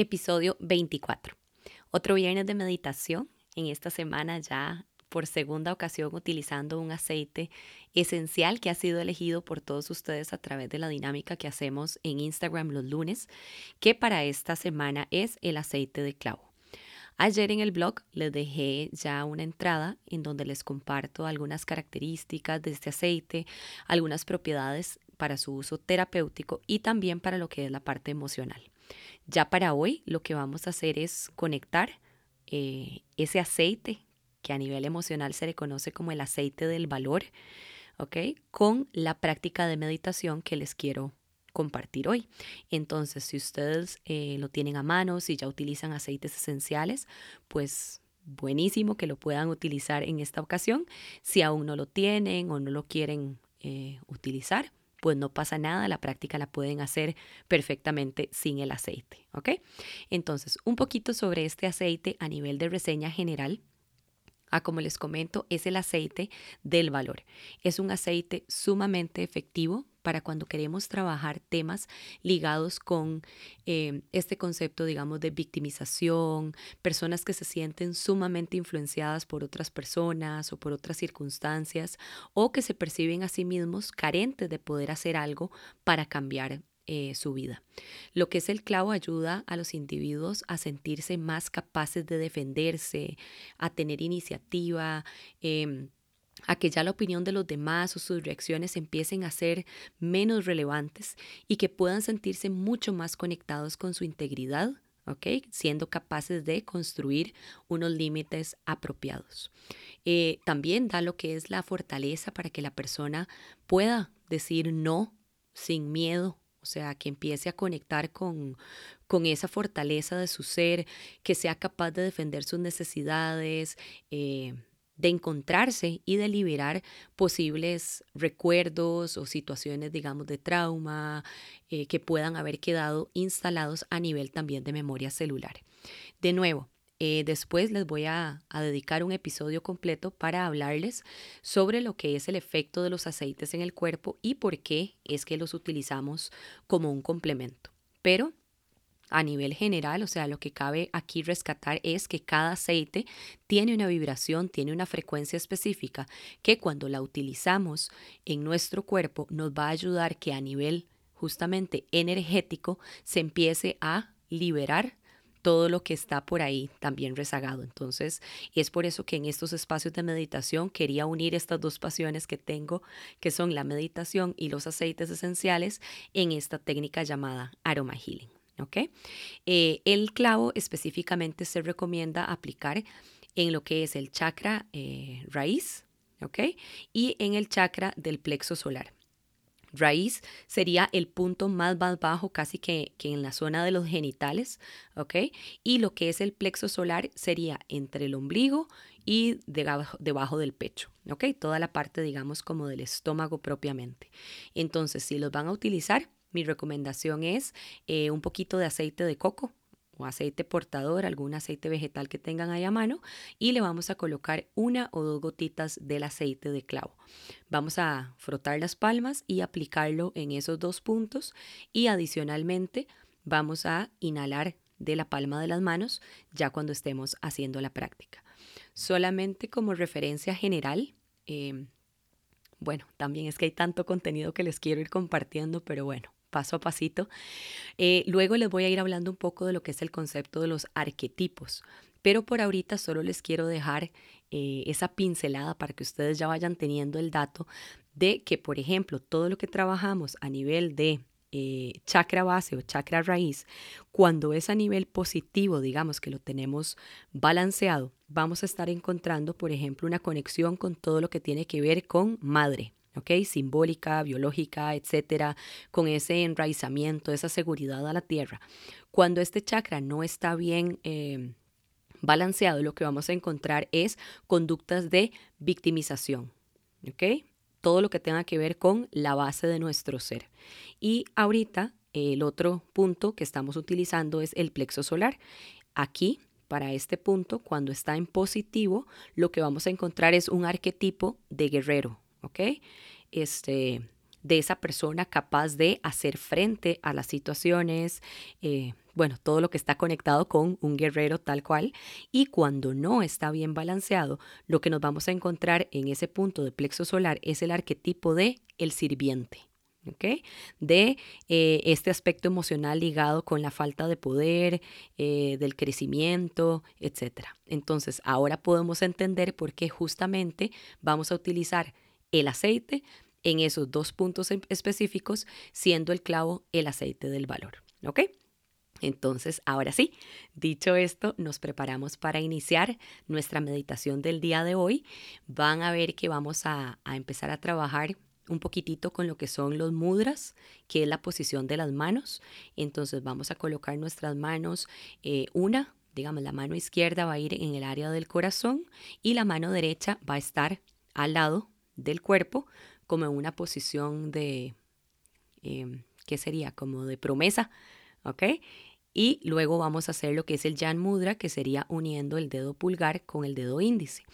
Episodio 24. Otro viernes de meditación. En esta semana ya por segunda ocasión utilizando un aceite esencial que ha sido elegido por todos ustedes a través de la dinámica que hacemos en Instagram los lunes, que para esta semana es el aceite de clavo. Ayer en el blog les dejé ya una entrada en donde les comparto algunas características de este aceite, algunas propiedades para su uso terapéutico y también para lo que es la parte emocional. Ya para hoy lo que vamos a hacer es conectar eh, ese aceite que a nivel emocional se le conoce como el aceite del valor, ¿ok? Con la práctica de meditación que les quiero compartir hoy. Entonces, si ustedes eh, lo tienen a mano, si ya utilizan aceites esenciales, pues buenísimo que lo puedan utilizar en esta ocasión. Si aún no lo tienen o no lo quieren eh, utilizar, pues no pasa nada, la práctica la pueden hacer perfectamente sin el aceite, ¿ok? Entonces, un poquito sobre este aceite a nivel de reseña general. Ah, como les comento, es el aceite del valor. Es un aceite sumamente efectivo para cuando queremos trabajar temas ligados con eh, este concepto, digamos, de victimización, personas que se sienten sumamente influenciadas por otras personas o por otras circunstancias o que se perciben a sí mismos carentes de poder hacer algo para cambiar eh, su vida. Lo que es el clavo ayuda a los individuos a sentirse más capaces de defenderse, a tener iniciativa, em, a que ya la opinión de los demás o sus reacciones empiecen a ser menos relevantes y que puedan sentirse mucho más conectados con su integridad, ¿ok? Siendo capaces de construir unos límites apropiados. Eh, también da lo que es la fortaleza para que la persona pueda decir no sin miedo o sea, que empiece a conectar con, con esa fortaleza de su ser, que sea capaz de defender sus necesidades, eh, de encontrarse y de liberar posibles recuerdos o situaciones, digamos, de trauma eh, que puedan haber quedado instalados a nivel también de memoria celular. De nuevo, eh, después les voy a, a, dedicar un episodio completo para hablarles sobre lo que es el efecto de los aceites en el cuerpo y por qué es que los utilizamos como un complemento. Pero a nivel general, o sea, lo que cabe aquí rescatar es que cada aceite tiene una vibración, tiene una frecuencia específica que cuando la utilizamos en nuestro cuerpo nos va a ayudar que a nivel justamente energético se empiece a liberar todo lo que está por ahí también rezagado. Entonces, es por eso que en estos espacios de meditación quería unir estas dos pasiones que tengo, que son la meditación y los aceites esenciales, en esta técnica llamada aroma healing. Eh, el clavo específicamente se recomienda aplicar en lo que es el chakra eh, raíz, Y en el chakra del plexo solar. Raíz sería el punto más, bajo, casi que, en la zona de los genitales, Y lo que es el plexo solar sería entre el ombligo y debajo, debajo del pecho, Toda la parte, digamos, como del estómago propiamente. Entonces, si los van a utilizar, mi recomendación es eh, un poquito de aceite de coco o aceite portador, algún aceite vegetal que tengan ahí a mano y le vamos a colocar una o dos gotitas del aceite de clavo. Vamos a frotar las palmas y aplicarlo en esos dos puntos y adicionalmente vamos a inhalar de la palma de las manos ya cuando estemos haciendo la práctica. Solamente como referencia general, em, bueno, también es que hay tanto contenido que les quiero ir compartiendo, pero bueno, paso a pasito. Eh, luego les voy a ir hablando un poco de lo que es el concepto de los arquetipos, pero por ahorita solo les quiero dejar eh, esa pincelada para que ustedes ya vayan teniendo el dato de que, por ejemplo, todo lo que trabajamos a nivel de eh, chakra base o chakra raíz, cuando es a nivel positivo, digamos que lo tenemos balanceado, vamos a estar encontrando, por ejemplo, una conexión con todo lo que tiene que ver con madre, ¿ok? Simbólica, biológica, etcétera, con ese enraizamiento, esa seguridad a la tierra. Cuando este chakra no está bien eh, balanceado, lo que vamos a encontrar es conductas de victimización, ¿ok? Todo lo que tenga que ver con la base de nuestro ser. Y ahorita el otro punto que estamos utilizando es el plexo solar. Aquí, para este punto, cuando está en positivo, lo que vamos a encontrar es un arquetipo de guerrero, ¿ok? Este, de esa persona capaz de hacer frente a las situaciones, eh, bueno, todo lo que está conectado con un guerrero tal cual. Y cuando no está bien balanceado, lo que nos vamos a encontrar en ese punto de plexo solar es el arquetipo de el sirviente. ¿ok? De eh, este aspecto emocional ligado con la falta de poder, eh, del crecimiento, etc. Entonces, ahora podemos entender por qué justamente vamos a utilizar el aceite en esos dos puntos específicos, siendo el clavo el aceite del valor. ¿Ok? Entonces, ahora sí, dicho esto, nos preparamos para iniciar nuestra meditación del día de hoy. Van a ver que vamos a, empezar a trabajar un poquitito con lo que son los mudras, que es la posición de las manos. Entonces vamos a colocar nuestras manos, eh, una, digamos, la mano izquierda va a ir en el área del corazón y la mano derecha va a estar al lado del cuerpo, como en una posición de, eh, ¿qué sería? Como de promesa, ¿ok? Y luego vamos a hacer lo que es el Jan Mudra, que sería uniendo el dedo pulgar con el dedo índice.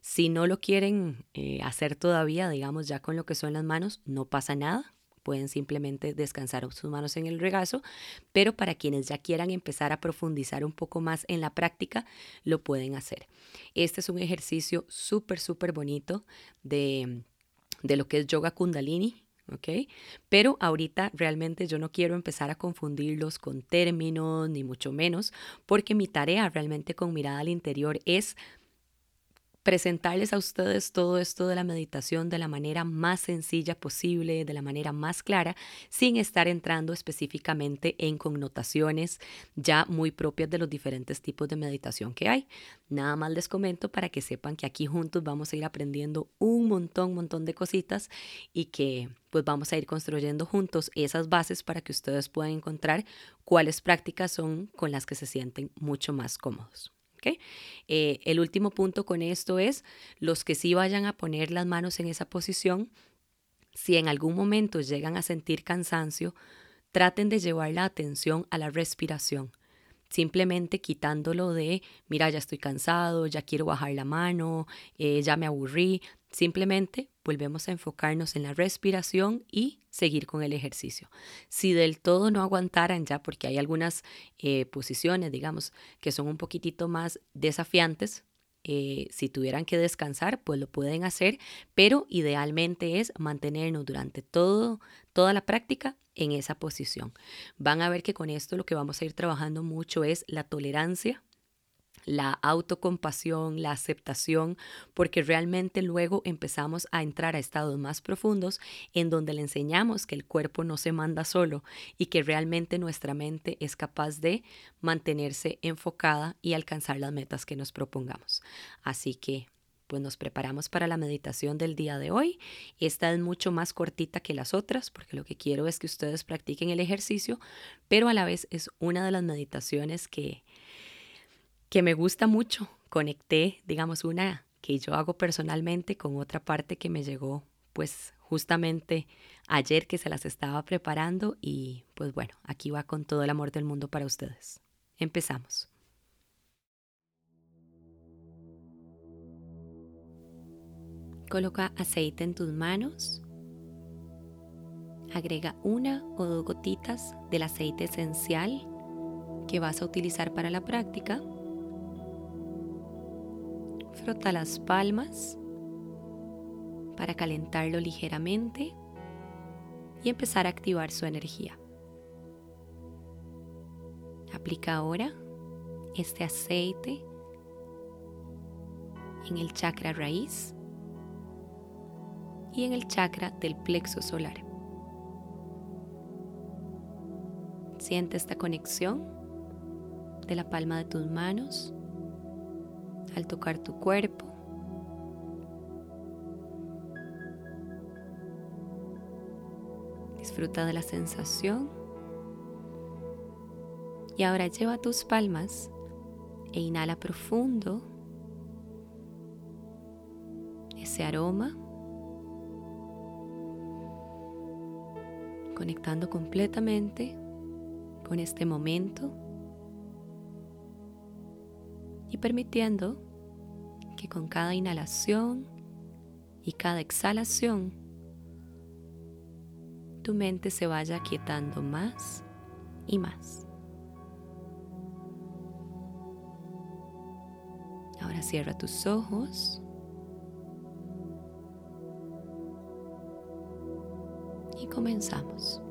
Si no lo quieren eh, hacer todavía, digamos ya con lo que son las manos, no pasa nada. Pueden simplemente descansar sus manos en el regazo, pero para quienes ya quieran empezar a profundizar un poco más en la práctica, lo pueden hacer. Este es un ejercicio súper, súper bonito de, de lo que es yoga kundalini, ¿ok? Pero ahorita realmente yo no quiero empezar a confundirlos con términos, ni mucho menos, porque mi tarea realmente con mirada al interior es presentarles a ustedes todo esto de la meditación de la manera más sencilla posible, de la manera más clara, sin estar entrando específicamente en connotaciones ya muy propias de los diferentes tipos de meditación que hay. Nada más les comento para que sepan que aquí juntos vamos a ir aprendiendo un montón, montón de cositas y que pues vamos a ir construyendo juntos esas bases para que ustedes puedan encontrar cuáles prácticas son con las que se sienten mucho más cómodos. Eh, el último punto con esto es los que sí vayan a poner las manos en esa posición, si en algún momento llegan a sentir cansancio, traten de llevar la atención a la respiración simplemente quitándolo de, mira, ya estoy cansado, ya quiero bajar la mano, eh, ya me aburrí. Simplemente volvemos a enfocarnos en la respiración y seguir con el ejercicio. Si del todo no aguantaran ya, porque hay algunas eh, posiciones, digamos, que son un poquitito más desafiantes, eh, si tuvieran que descansar, pues lo pueden hacer, pero idealmente es mantenernos durante todo, toda la práctica en esa posición. Van a ver que con esto lo que vamos a ir trabajando mucho es la tolerancia la autocompasión, la aceptación, porque realmente luego empezamos a entrar a estados más profundos en donde le enseñamos que el cuerpo no se manda solo y que realmente nuestra mente es capaz de mantenerse enfocada y alcanzar las metas que nos propongamos. Así que pues nos preparamos para la meditación del día de hoy. Esta es mucho más cortita que las otras porque lo que quiero es que ustedes practiquen el ejercicio, pero a la vez es una de las meditaciones que que me gusta mucho. Conecté, digamos, una que yo hago personalmente con otra parte que me llegó pues justamente ayer que se las estaba preparando y pues bueno, aquí va con todo el amor del mundo para ustedes. Empezamos. Coloca aceite en tus manos. Agrega una o dos gotitas del aceite esencial que vas a utilizar para la práctica Frota las palmas para calentarlo ligeramente y empezar a activar su energía. Aplica ahora este aceite en el chakra raíz y en el chakra del plexo solar. Siente esta conexión de la palma de tus manos al tocar tu cuerpo. Disfruta de la sensación. Y ahora lleva tus palmas e inhala profundo ese aroma, conectando completamente con este momento y permitiendo que con cada inhalación y cada exhalación tu mente se vaya quietando más y más. Ahora cierra tus ojos. Y comenzamos.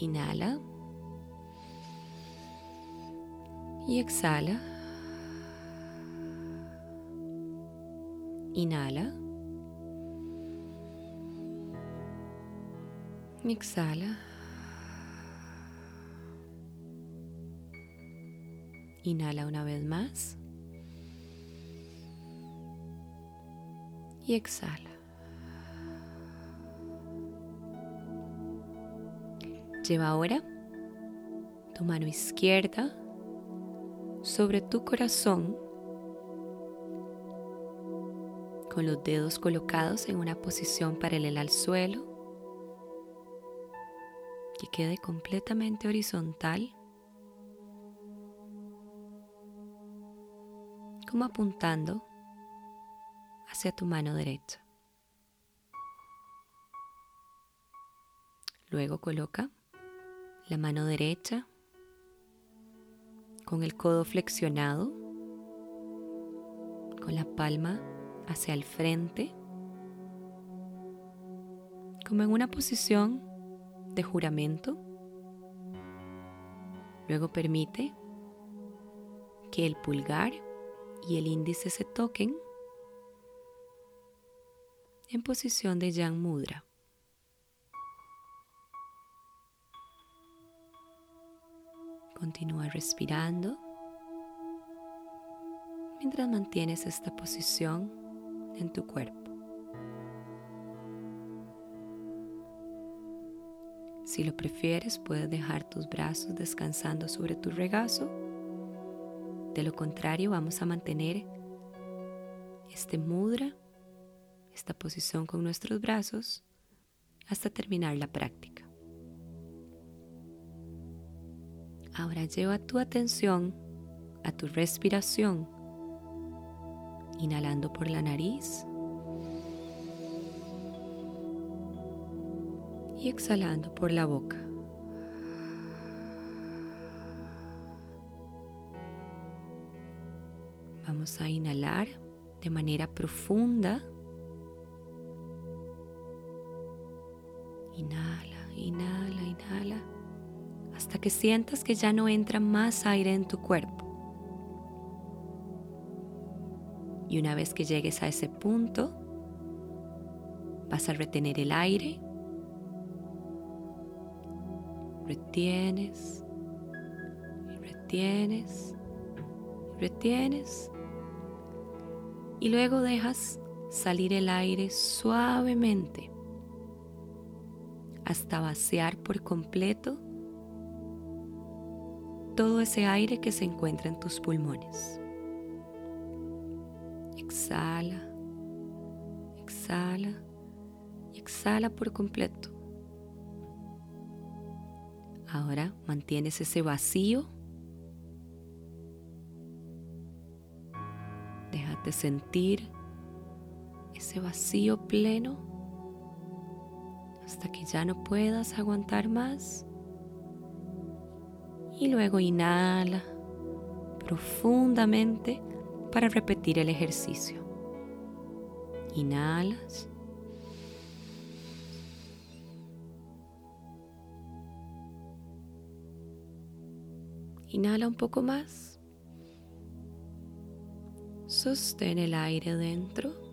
Inhala. Y exhala. Inhala. Exhala. Inhala una vez más. Y exhala. Lleva ahora tu mano izquierda sobre tu corazón con los dedos colocados en una posición paralela al suelo que quede completamente horizontal como apuntando hacia tu mano derecha. Luego coloca la mano derecha con el codo flexionado, con la palma hacia el frente, como en una posición de juramento. Luego permite que el pulgar y el índice se toquen en posición de Yang Mudra. Continúa respirando mientras mantienes esta posición en tu cuerpo. Si lo prefieres, puedes dejar tus brazos descansando sobre tu regazo. De lo contrario, vamos a mantener este mudra, esta posición con nuestros brazos, hasta terminar la práctica. Ahora lleva tu atención a tu respiración, inhalando por la nariz y exhalando por la boca. Vamos a inhalar de manera profunda. Inhala, inhala, inhala que sientas que ya no entra más aire en tu cuerpo. Y una vez que llegues a ese punto, vas a retener el aire. Retienes, retienes, retienes. Y luego dejas salir el aire suavemente hasta vaciar por completo todo ese aire que se encuentra en tus pulmones. Exhala, exhala y exhala por completo. Ahora mantienes ese vacío. Déjate sentir ese vacío pleno hasta que ya no puedas aguantar más y luego inhala profundamente para repetir el ejercicio. Inhalas. Inhala un poco más. Sostén el aire dentro.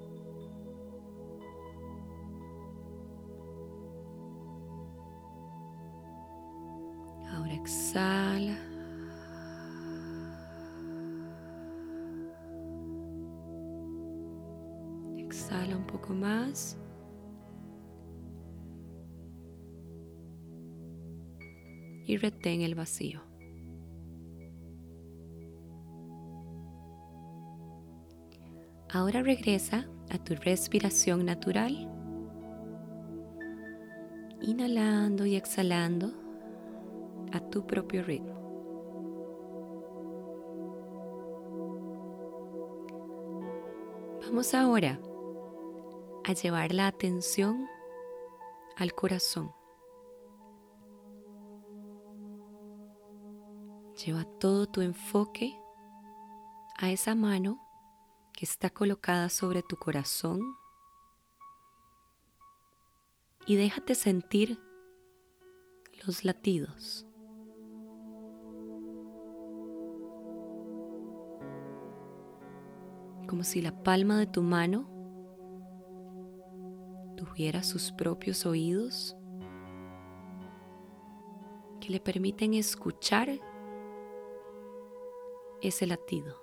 Exhala. Exhala un poco más. Y retén el vacío. Ahora regresa a tu respiración natural, inhalando y exhalando a tu propio ritmo. Vamos ahora a llevar la atención al corazón. Lleva todo tu enfoque a esa mano que está colocada sobre tu corazón y déjate sentir los latidos. Como si la palma de tu mano tuviera sus propios oídos que le permiten escuchar ese latido.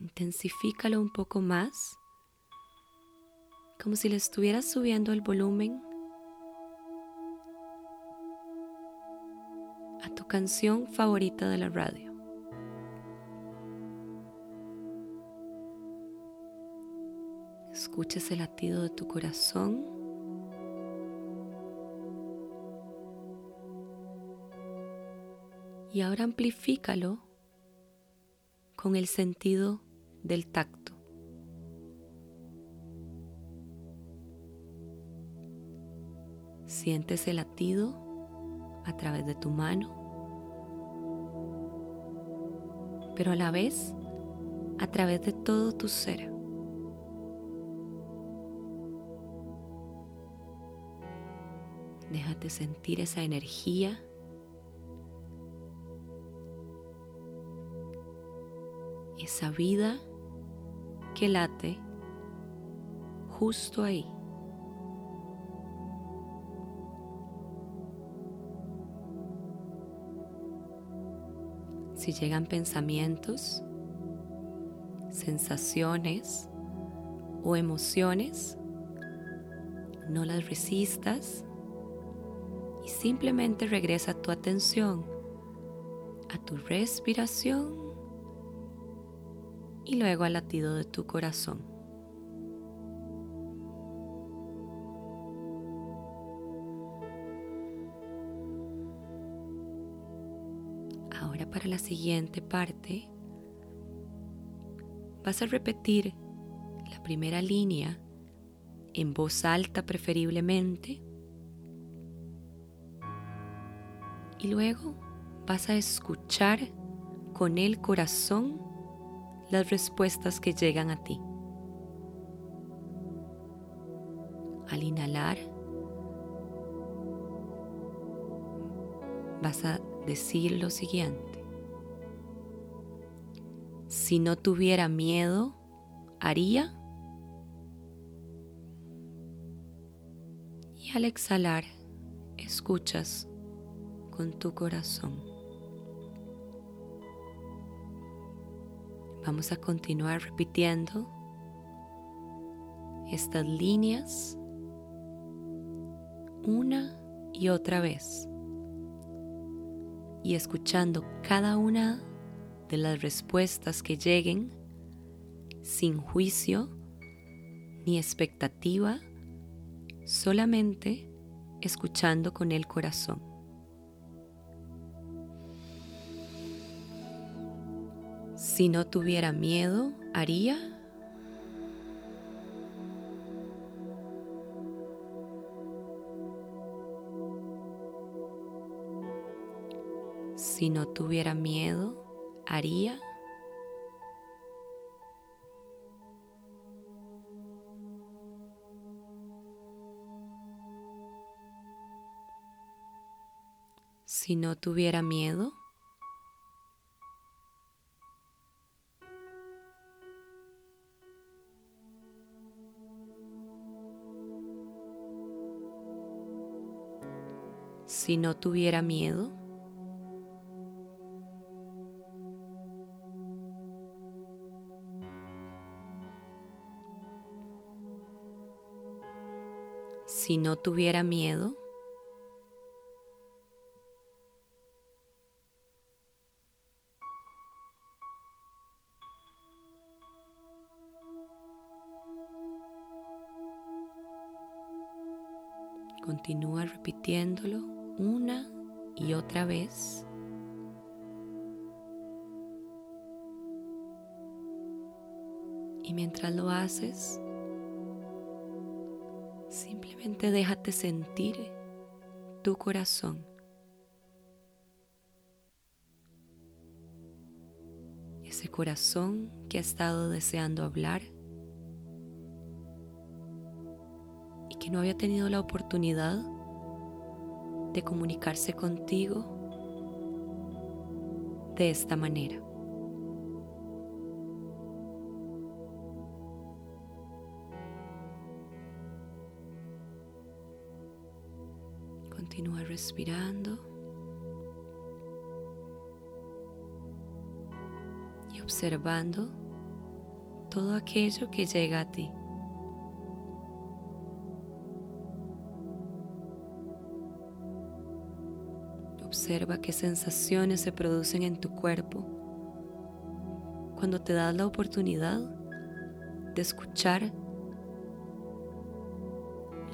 Intensifícalo un poco más, como si le estuvieras subiendo el volumen a tu canción favorita de la radio. Escucha ese latido de tu corazón. Y ahora amplifícalo con el sentido del tacto. Sientes el latido a través de tu mano, pero a la vez a través de todo tu ser. Déjate sentir esa energía esa vida que late justo ahí. Si llegan pensamientos, sensaciones o emociones, no las resistas simplemente regresa tu atención a tu respiración y luego al latido de tu corazón. Ahora para la siguiente parte vas a repetir la primera línea en voz alta preferiblemente y luego vas a escuchar con el corazón las respuestas que llegan a ti. Al inhalar, vas a decir lo siguiente. Si no tuviera miedo, haría. Y al exhalar, escuchas con tu corazón. Vamos a continuar repitiendo estas líneas una y otra vez y escuchando cada una de las respuestas que lleguen sin juicio ni expectativa, solamente escuchando con el corazón. Si no tuviera miedo, haría. Si no tuviera miedo, haría. Si no tuviera miedo, Si no tuviera miedo, si no tuviera miedo, mientras lo haces, simplemente déjate sentir tu corazón. Ese corazón que ha estado deseando hablar no había tenido la oportunidad de comunicarse contigo de esta manera. Respirando y observando todo aquello que llega a ti. Observa qué sensaciones se producen en tu cuerpo cuando te das la oportunidad de escuchar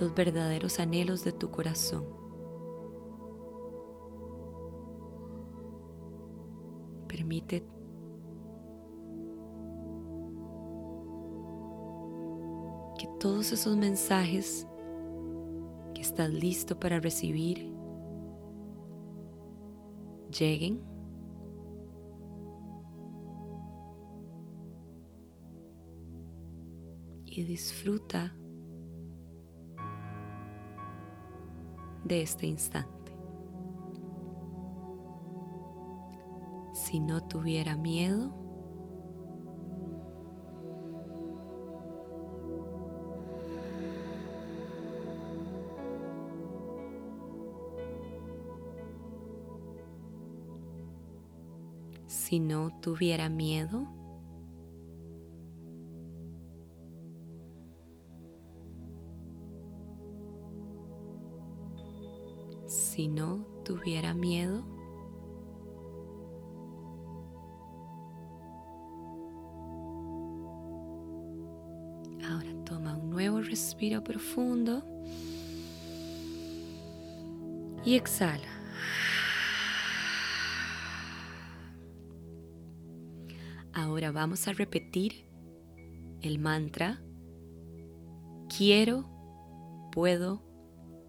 los verdaderos anhelos de tu corazón. Permite que todos esos mensajes que estás listo para recibir lleguen. Y disfruta de este instante. Si no tuviera miedo, si no tuviera miedo? Si no tuviera miedo? Profundo y exhala. Ahora vamos a repetir el mantra, quiero, puedo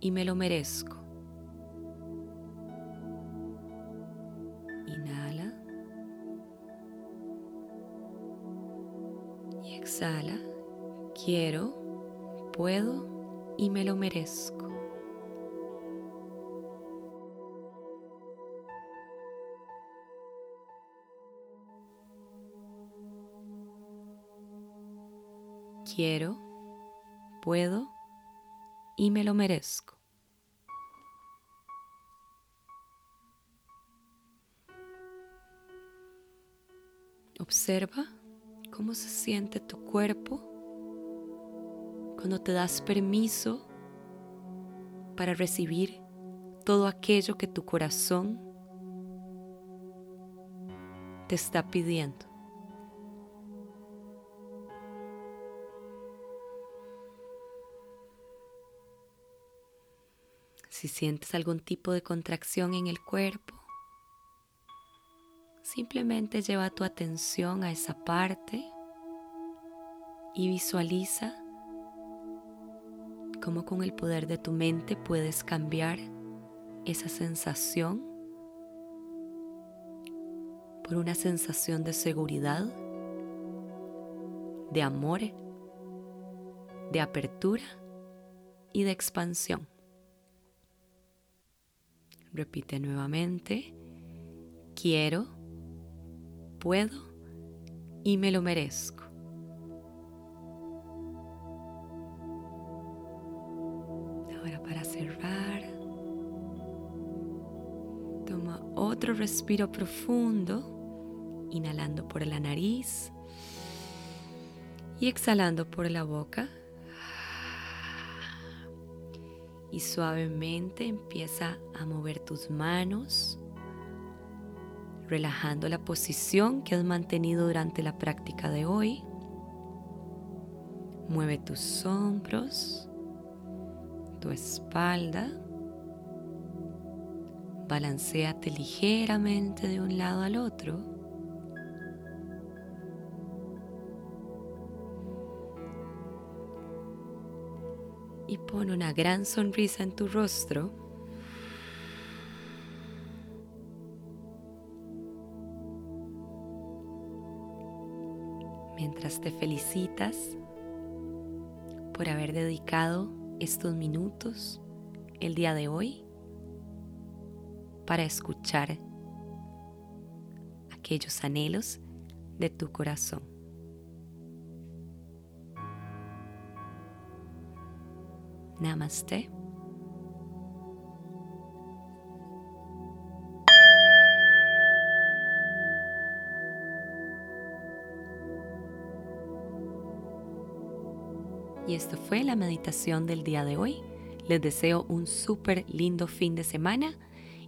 y me lo merezco. Inhala y exhala, quiero, puedo y me lo merezco. quiero, puedo y me lo merezco. Observa cómo se siente tu cuerpo cuando te das permiso para recibir todo aquello que tu corazón te está pidiendo. Si sientes algún tipo de contracción en el cuerpo, simplemente lleva tu atención a esa parte y visualiza cómo con el poder de tu mente puedes cambiar esa sensación por una sensación de seguridad, de amor, de apertura y de expansión. Repite nuevamente, quiero, puedo y me lo merezco. Otro respiro profundo, inhalando por la nariz y exhalando por la boca. Y suavemente empieza a mover tus manos, relajando la posición que has mantenido durante la práctica de hoy. Mueve tus hombros, tu espalda. Balanceate ligeramente de un lado al otro. Y pon una gran sonrisa en tu rostro. Mientras te felicitas por haber dedicado estos minutos el día de hoy para escuchar aquellos anhelos de tu corazón. Namaste. Y esto fue la meditación del día de hoy. Les deseo un súper lindo fin de semana